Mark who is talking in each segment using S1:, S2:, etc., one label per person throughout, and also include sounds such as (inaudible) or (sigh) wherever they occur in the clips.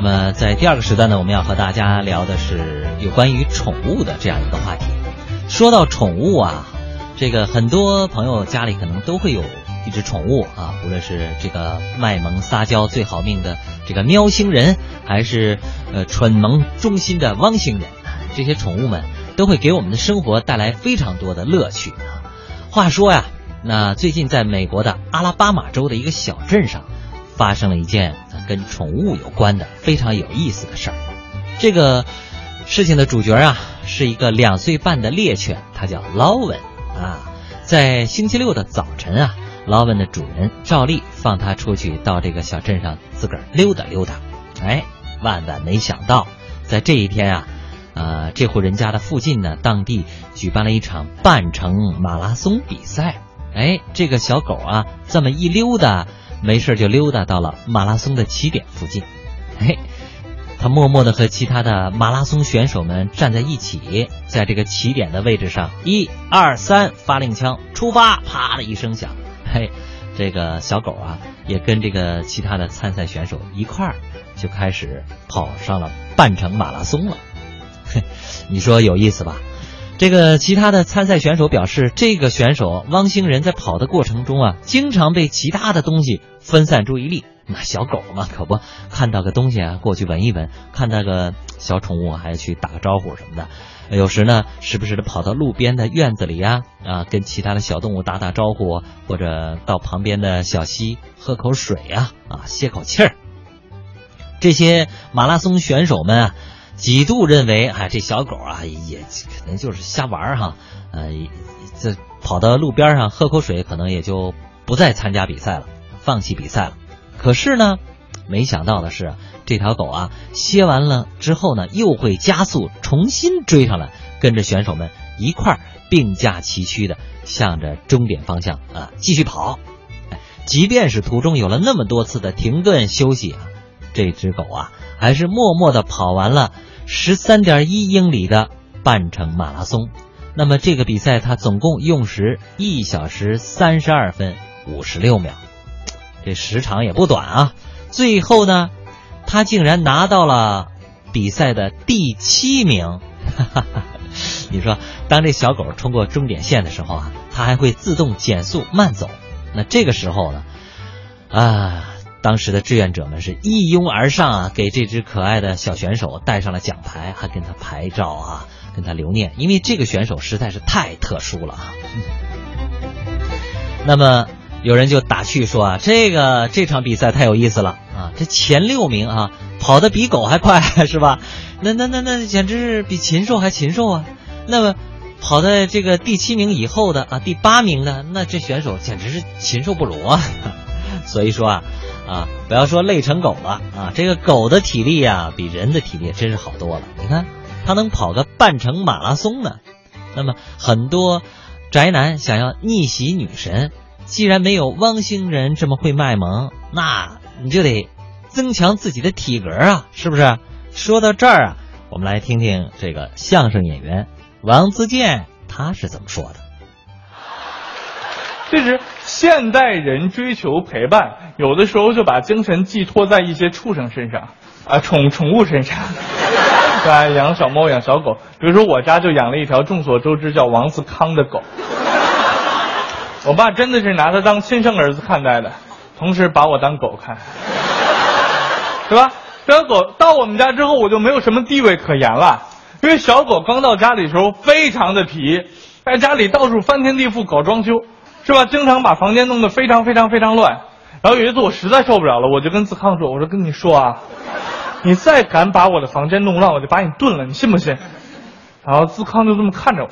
S1: 那么在第二个时段呢，我们要和大家聊的是有关于宠物的这样一个话题。说到宠物啊，这个很多朋友家里可能都会有一只宠物啊，无论是这个卖萌撒娇最好命的这个喵星人，还是呃蠢萌忠心的汪星人，这些宠物们都会给我们的生活带来非常多的乐趣啊。话说呀，那最近在美国的阿拉巴马州的一个小镇上，发生了一件跟宠物有关的非常有意思的事儿。这个事情的主角啊，是一个两岁半的猎犬，它叫劳文啊。在星期六的早晨啊，劳文的主人照例放它出去到这个小镇上自个儿溜达溜达。哎，万万没想到，在这一天啊，呃，这户人家的附近呢，当地举办了一场半程马拉松比赛。哎，这个小狗啊，这么一溜达，没事就溜达到了马拉松的起点附近。嘿。他默默地和其他的马拉松选手们站在一起，在这个起点的位置上，一二三，发令枪，出发！啪的一声响，嘿，这个小狗啊，也跟这个其他的参赛选手一块儿就开始跑上了半程马拉松了。嘿，你说有意思吧？这个其他的参赛选手表示，这个选手汪星人在跑的过程中啊，经常被其他的东西分散注意力。那小狗嘛，可不看到个东西啊，过去闻一闻；看到个小宠物，还去打个招呼什么的。有时呢，时不时的跑到路边的院子里呀，啊，跟其他的小动物打打招呼，或者到旁边的小溪喝口水呀，啊，歇口气儿。这些马拉松选手们啊，几度认为，哎，这小狗啊，也可能就是瞎玩哈，呃，这跑到路边上喝口水，可能也就不再参加比赛了，放弃比赛了。可是呢，没想到的是，这条狗啊，歇完了之后呢，又会加速，重新追上来，跟着选手们一块儿并驾齐驱的向着终点方向啊继续跑。即便是途中有了那么多次的停顿休息啊，这只狗啊，还是默默的跑完了十三点一英里的半程马拉松。那么这个比赛它总共用时一小时三十二分五十六秒。这时长也不短啊！最后呢，他竟然拿到了比赛的第七名。(laughs) 你说，当这小狗冲过终点线的时候啊，它还会自动减速慢走。那这个时候呢，啊，当时的志愿者们是一拥而上啊，给这只可爱的小选手戴上了奖牌，还跟他拍照啊，跟他留念，因为这个选手实在是太特殊了啊。那么。有人就打趣说啊，这个这场比赛太有意思了啊！这前六名啊，跑得比狗还快，是吧？那那那那简直是比禽兽还禽兽啊！那么跑在这个第七名以后的啊，第八名的，那这选手简直是禽兽不如啊！(laughs) 所以说啊啊，不要说累成狗了啊，这个狗的体力呀，比人的体力真是好多了。你看，它能跑个半程马拉松呢。那么很多宅男想要逆袭女神。既然没有汪星人这么会卖萌，那你就得增强自己的体格啊，是不是？说到这儿啊，我们来听听这个相声演员王自健他是怎么说的。
S2: 其实现代人追求陪伴，有的时候就把精神寄托在一些畜生身上啊，宠宠物身上，对 (laughs) 养小猫、养小狗，比如说我家就养了一条众所周知叫王思康的狗。我爸真的是拿他当亲生儿子看待的，同时把我当狗看，对吧？这条狗到我们家之后，我就没有什么地位可言了。因为小狗刚到家里的时候非常的皮，在家里到处翻天地覆搞装修，是吧？经常把房间弄得非常非常非常乱。然后有一次我实在受不了了，我就跟子康说：“我说跟你说啊，你再敢把我的房间弄乱，我就把你炖了，你信不信？”然后子康就这么看着我。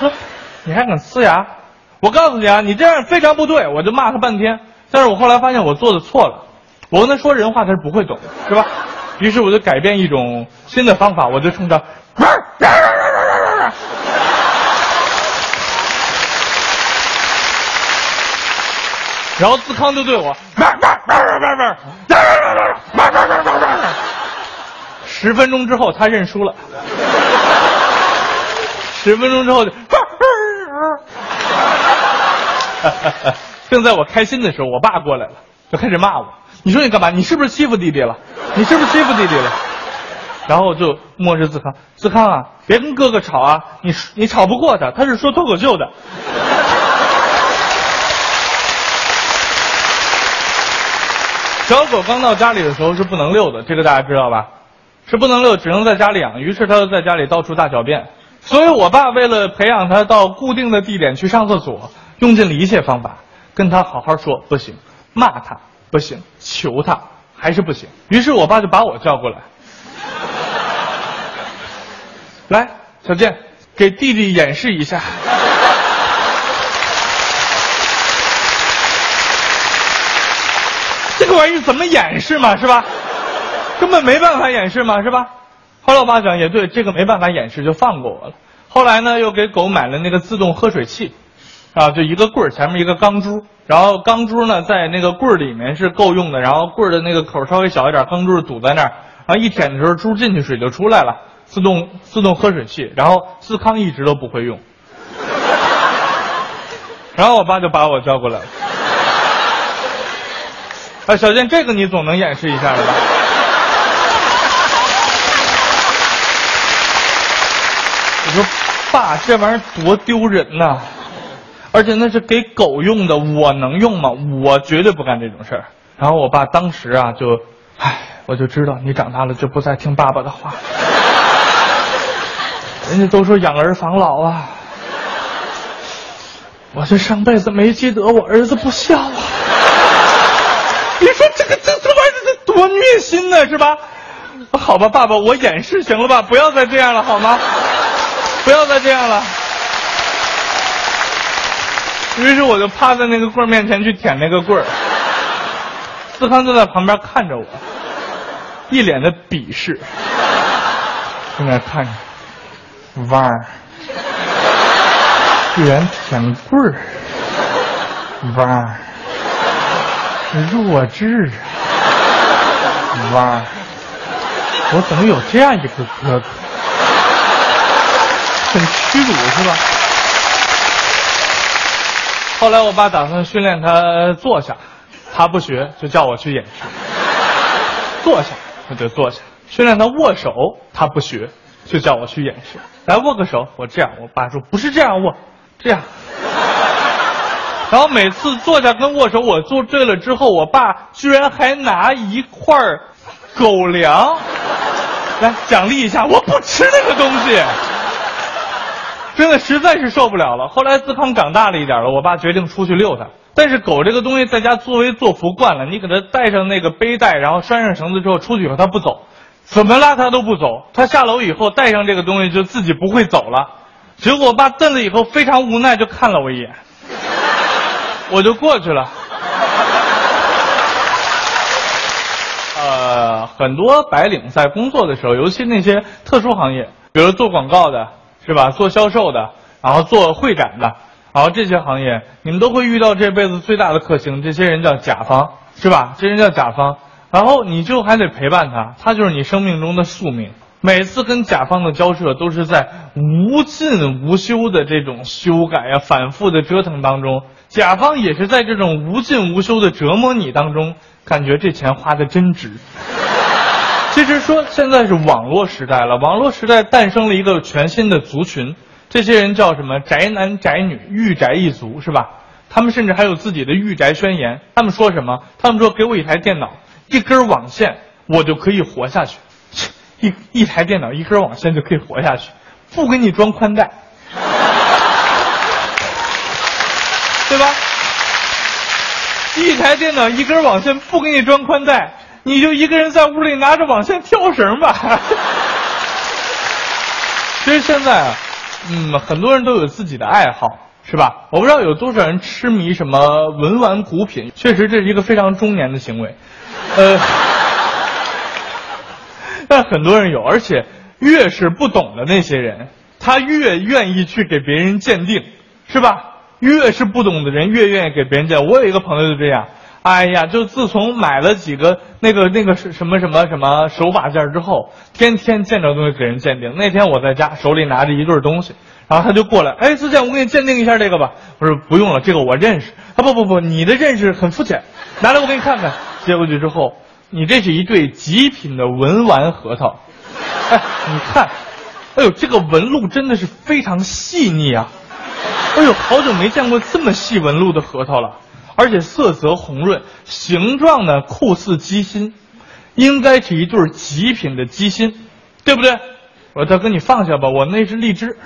S2: (laughs) 你还敢呲牙？我告诉你啊，你这样非常不对，我就骂他半天。但是我后来发现我做的错了，我跟他说人话他是不会懂，是吧？于是我就改变一种新的方法，我就冲着，然后自康就对我，十分钟之后他认输了，十分钟之后就。正在我开心的时候，我爸过来了，就开始骂我：“你说你干嘛？你是不是欺负弟弟了？你是不是欺负弟弟了？然后就摸着自康，自康啊，别跟哥哥吵啊，你你吵不过他，他是说脱口秀的。小狗刚到家里的时候是不能遛的，这个大家知道吧？是不能遛，只能在家里养。于是他就在家里到处大小便。所以我爸为了培养它到固定的地点去上厕所，用尽了一切方法，跟他好好说不行，骂他不行，求他还是不行。于是我爸就把我叫过来，(laughs) 来，小健，给弟弟演示一下。这个玩意怎么演示嘛，是吧？根本没办法演示嘛，是吧？后来我爸讲也对，这个没办法演示，就放过我了。后来呢，又给狗买了那个自动喝水器，啊，就一个棍儿前面一个钢珠，然后钢珠呢在那个棍儿里面是够用的，然后棍儿的那个口稍微小一点，钢珠堵在那儿，然后一舔的时候珠进去水就出来了，自动自动喝水器。然后思康一直都不会用，(laughs) 然后我爸就把我叫过来了，啊，小健，这个你总能演示一下了吧？(laughs) 我说，爸，这玩意儿多丢人呐！而且那是给狗用的，我能用吗？我绝对不干这种事儿。然后我爸当时啊，就，唉，我就知道你长大了就不再听爸爸的话。人家都说养儿防老啊，我这上辈子没积德，我儿子不孝啊。你说这个这这玩意儿这多虐心呢，是吧？好吧，爸爸，我演示行了吧？不要再这样了，好吗？不要再这样了。于是我就趴在那个棍儿面前去舔那个棍儿，思康就在旁边看着我，一脸的鄙视，在那看着，弯儿，居然舔棍儿，弯儿，弱智啊，弯儿，我怎么有这样一个哥哥？很屈辱是吧？后来我爸打算训练他坐下，他不学，就叫我去演示。坐下，他就坐下；训练他握手，他不学，就叫我去演示。来握个手，我这样。我爸说不是这样握，这样。然后每次坐下跟握手，我做对了之后，我爸居然还拿一块狗粮来奖励一下。我不吃那个东西。真的实在是受不了了。后来思康长大了一点了，我爸决定出去遛它。但是狗这个东西在家作威作福惯了，你给它带上那个背带，然后拴上绳子之后出去以后它不走，怎么拉它都不走。它下楼以后带上这个东西就自己不会走了。结果我爸瞪了以后非常无奈，就看了我一眼，我就过去了。呃，很多白领在工作的时候，尤其那些特殊行业，比如做广告的。是吧？做销售的，然后做会展的，然后这些行业，你们都会遇到这辈子最大的克星，这些人叫甲方，是吧？这人叫甲方，然后你就还得陪伴他，他就是你生命中的宿命。每次跟甲方的交涉，都是在无尽无休的这种修改呀、反复的折腾当中，甲方也是在这种无尽无休的折磨你当中，感觉这钱花的真值。(laughs) 其实说现在是网络时代了，网络时代诞生了一个全新的族群，这些人叫什么宅男宅女御宅一族是吧？他们甚至还有自己的御宅宣言。他们说什么？他们说给我一台电脑，一根网线，我就可以活下去。(laughs) 一一台电脑，一根网线就可以活下去，不给你装宽带，对吧？一台电脑，一根网线，不给你装宽带。你就一个人在屋里拿着网线跳绳吧。(laughs) 其实现在啊，嗯，很多人都有自己的爱好，是吧？我不知道有多少人痴迷什么文玩古品，确实这是一个非常中年的行为。呃，(laughs) 但很多人有，而且越是不懂的那些人，他越愿意去给别人鉴定，是吧？越是不懂的人，越愿意给别人鉴。我有一个朋友就这样。哎呀，就自从买了几个那个那个什么什么什么手把件之后，天天见着东西给人鉴定。那天我在家手里拿着一对东西，然后他就过来，哎，思健，我给你鉴定一下这个吧。我说不用了，这个我认识。啊不不不，你的认识很肤浅，拿来我给你看看。接过去之后，你这是一对极品的文玩核桃。哎，你看，哎呦，这个纹路真的是非常细腻啊！哎呦，好久没见过这么细纹路的核桃了，而且色泽红润，形状呢酷似鸡心，应该是一对极品的鸡心，对不对？我说大哥，你放下吧，我那是荔枝。